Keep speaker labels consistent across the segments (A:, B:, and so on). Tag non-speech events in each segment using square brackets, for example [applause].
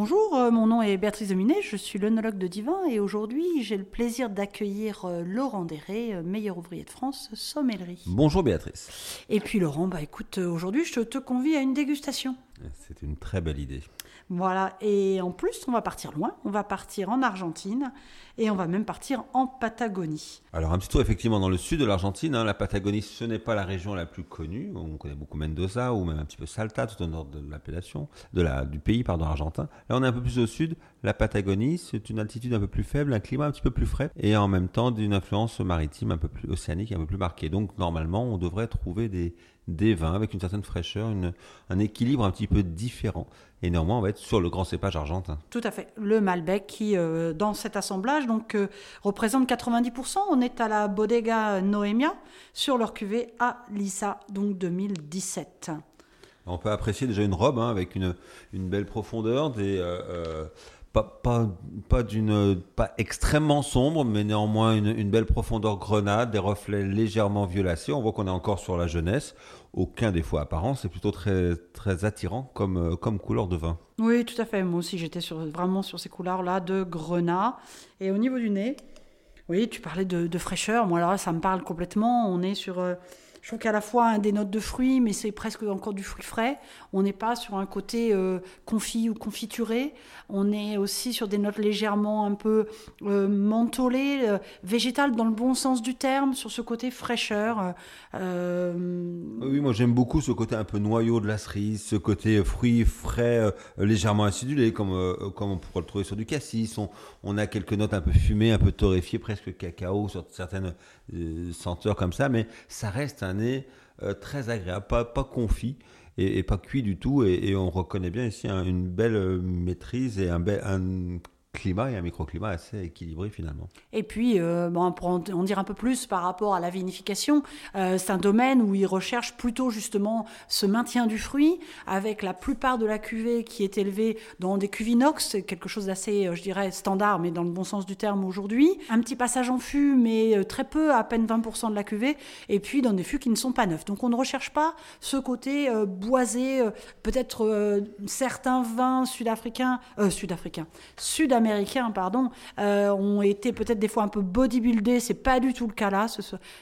A: Bonjour, euh, mon nom est Béatrice Dominet, je suis l'œnologue de Divin et aujourd'hui j'ai le plaisir d'accueillir euh, Laurent Déré, euh, meilleur ouvrier de France, sommellerie.
B: Bonjour Béatrice.
A: Et puis Laurent, bah écoute, aujourd'hui je te convie à une dégustation.
B: C'est une très belle idée.
A: Voilà, et en plus, on va partir loin, on va partir en Argentine et on va même partir en Patagonie.
B: Alors un petit tour effectivement dans le sud de l'Argentine, hein. la Patagonie ce n'est pas la région la plus connue, on connaît beaucoup Mendoza ou même un petit peu Salta tout au nord de l'appellation, du pays pardon argentin. Là on est un peu plus au sud, la Patagonie c'est une altitude un peu plus faible, un climat un petit peu plus frais et en même temps d'une influence maritime un peu plus océanique, un peu plus marquée. Donc normalement on devrait trouver des, des vins avec une certaine fraîcheur, une, un équilibre un petit peu différent. Et néanmoins, on va être sur le grand cépage argentin.
A: Tout à fait. Le Malbec qui, euh, dans cet assemblage, donc, euh, représente 90%. On est à la Bodega Noemia sur leur cuvée à Lissa, donc 2017.
B: On peut apprécier déjà une robe hein, avec une, une, belle profondeur, des, euh, pas, pas, pas, d'une, pas extrêmement sombre, mais néanmoins une, belle profondeur grenade, des reflets légèrement violacés. On voit qu'on est encore sur la jeunesse. Aucun défaut apparent, c'est plutôt très, très attirant comme, comme couleur de vin.
A: Oui, tout à fait. Moi aussi, j'étais sur, vraiment sur ces couleurs-là de grenat. Et au niveau du nez, oui, tu parlais de, de fraîcheur. Moi, alors là, ça me parle complètement. On est sur. Euh, je trouve qu'à la fois des notes de fruits, mais c'est presque encore du fruit frais. On n'est pas sur un côté euh, confit ou confituré. On est aussi sur des notes légèrement un peu euh, mentholées, euh, végétales dans le bon sens du terme, sur ce côté fraîcheur.
B: Euh, oui, moi j'aime beaucoup ce côté un peu noyau de la cerise, ce côté fruits frais, euh, légèrement acidulé, comme, euh, comme on pourrait le trouver sur du cassis. On, a quelques notes un peu fumées, un peu torréfiées, presque cacao, sur certaines senteurs comme ça, mais ça reste un nez très agréable, pas, pas confit et, pas cuit du tout. Et, on reconnaît bien ici hein, une belle maîtrise et un climat et un microclimat assez équilibré finalement.
A: Et puis, euh, bon, pour en, dire un peu plus par rapport à la vinification, euh, c'est un domaine où ils recherchent plutôt justement ce maintien du fruit, avec la plupart de la cuvée qui est élevée dans des cuves inox, quelque chose d'assez, je dirais, standard, mais dans le bon sens du terme aujourd'hui. Un petit passage en fût, mais euh, très peu, à peine 20% de la cuvée, et puis dans des fûts qui ne sont pas neufs. Donc on ne recherche pas ce côté euh, boisé, euh, peut-être certains vins sud-africains, sud-africains, sud-américains, américains pardon, euh, ont été peut-être des fois un peu bodybuildés. C'est pas du tout le cas là.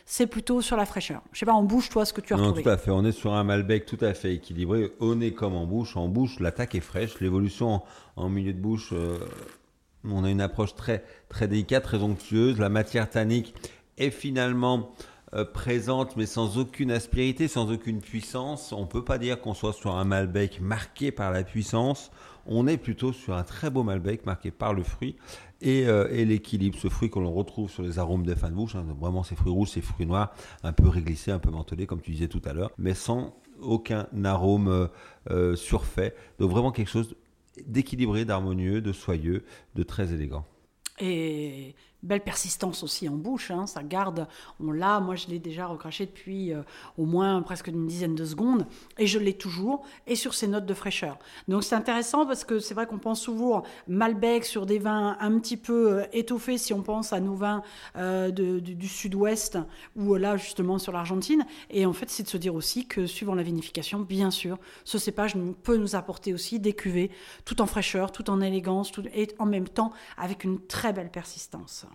A: C'est plutôt sur la fraîcheur. Je sais pas, en bouche, toi, ce que tu as
B: non,
A: retrouvé.
B: Tout à fait. On est sur un Malbec tout à fait équilibré, au nez comme en bouche. En bouche, l'attaque est fraîche. L'évolution en, en, milieu de bouche, euh, on a une approche très, très délicate, très onctueuse. La matière tannique est finalement euh, présente, mais sans aucune aspérité, sans aucune puissance. On peut pas dire qu'on soit sur un Malbec marqué par la puissance. On est plutôt sur un très beau Malbec marqué par le fruit et, euh, l'équilibre. Ce fruit que l'on retrouve sur les arômes des fins de bouche, hein, vraiment ces fruits rouges, ces fruits noirs, un peu réglissés, un peu mentholés, comme tu disais tout à l'heure, mais sans aucun arôme euh, surfait. Donc vraiment quelque chose d'équilibré, d'harmonieux, de soyeux, de très élégant.
A: Et belle persistance aussi en bouche, hein, ça garde, on l'a, moi je l'ai déjà recraché depuis euh, au moins presque une dizaine de secondes, et je l'ai toujours, et sur ces notes de fraîcheur. Donc c'est intéressant parce que c'est vrai qu'on pense souvent Malbec sur des vins un petit peu euh, étoffés si on pense à nos vins euh, du sud-ouest, ou là justement sur l'Argentine, et en fait c'est de se dire aussi que suivant la vinification, bien sûr, ce cépage peut nous apporter aussi des cuvées, tout en fraîcheur, tout en élégance, tout, et en même temps avec une très belle persistance.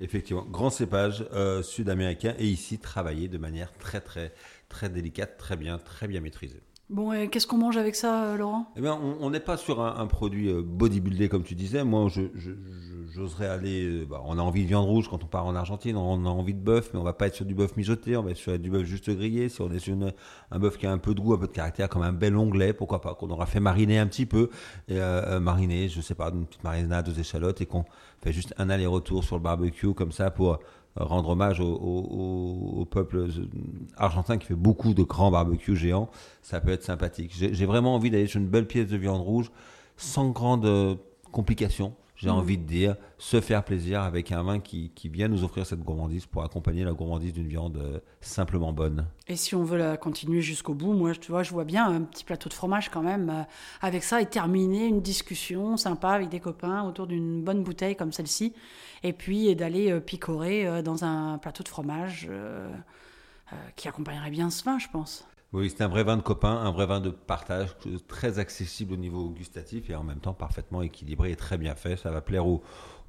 B: Effectivement, grand cépage euh, sud-américain et ici travaillé de manière très très très délicate, très bien, très bien maîtrisée.
A: Bon, et qu'est-ce qu'on mange avec ça, euh, Laurent?
B: Eh bien, on n'est pas sur un, un, produit euh, bodybuildé comme tu disais. Moi, je, je, j'oserais aller. Bah, on a envie de viande rouge quand on part en Argentine. On a envie de bœuf, mais on va pas être sur du bœuf mijoté. On va être sur du bœuf juste grillé. Si on est sur un bœuf qui a un peu de goût, un peu de caractère, comme un bel onglet, pourquoi pas Qu'on aura fait mariner un petit peu, et, euh, mariner, je sais pas, une petite marinade aux échalotes, et qu'on fait juste un aller-retour sur le barbecue comme ça pour rendre hommage au, au, peuple argentin qui fait beaucoup de grands barbecues géants, ça peut être sympathique. J'ai vraiment envie d'aller sur une belle pièce de viande rouge sans grande complication. J'ai mmh. envie de dire, se faire plaisir avec un vin qui, qui, vient nous offrir cette gourmandise pour accompagner la gourmandise d'une viande euh, simplement bonne.
A: Et si on veut la continuer jusqu'au bout, moi, tu vois, je vois bien un petit plateau de fromage quand même euh, avec ça et terminer une discussion sympa avec des copains autour d'une bonne bouteille comme celle-ci. Et puis d'aller euh, picorer euh, dans un plateau de fromage qui accompagnerait bien ce vin, je pense.
B: Oui, c'est un vrai vin de copain, un vrai vin de partage, très accessible au niveau gustatif et en même temps parfaitement équilibré et très bien fait. Ça va plaire aux,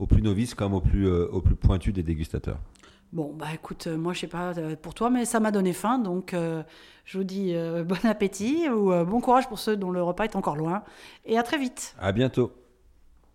B: plus novices comme aux plus, euh, aux plus pointus des dégustateurs.
A: Bon, bah écoute, euh, moi je sais pas euh, pour toi, mais ça m'a donné faim, donc je vous dis [laughs] bon appétit ou bon courage pour ceux dont le repas est encore loin, et à très vite.
B: À bientôt.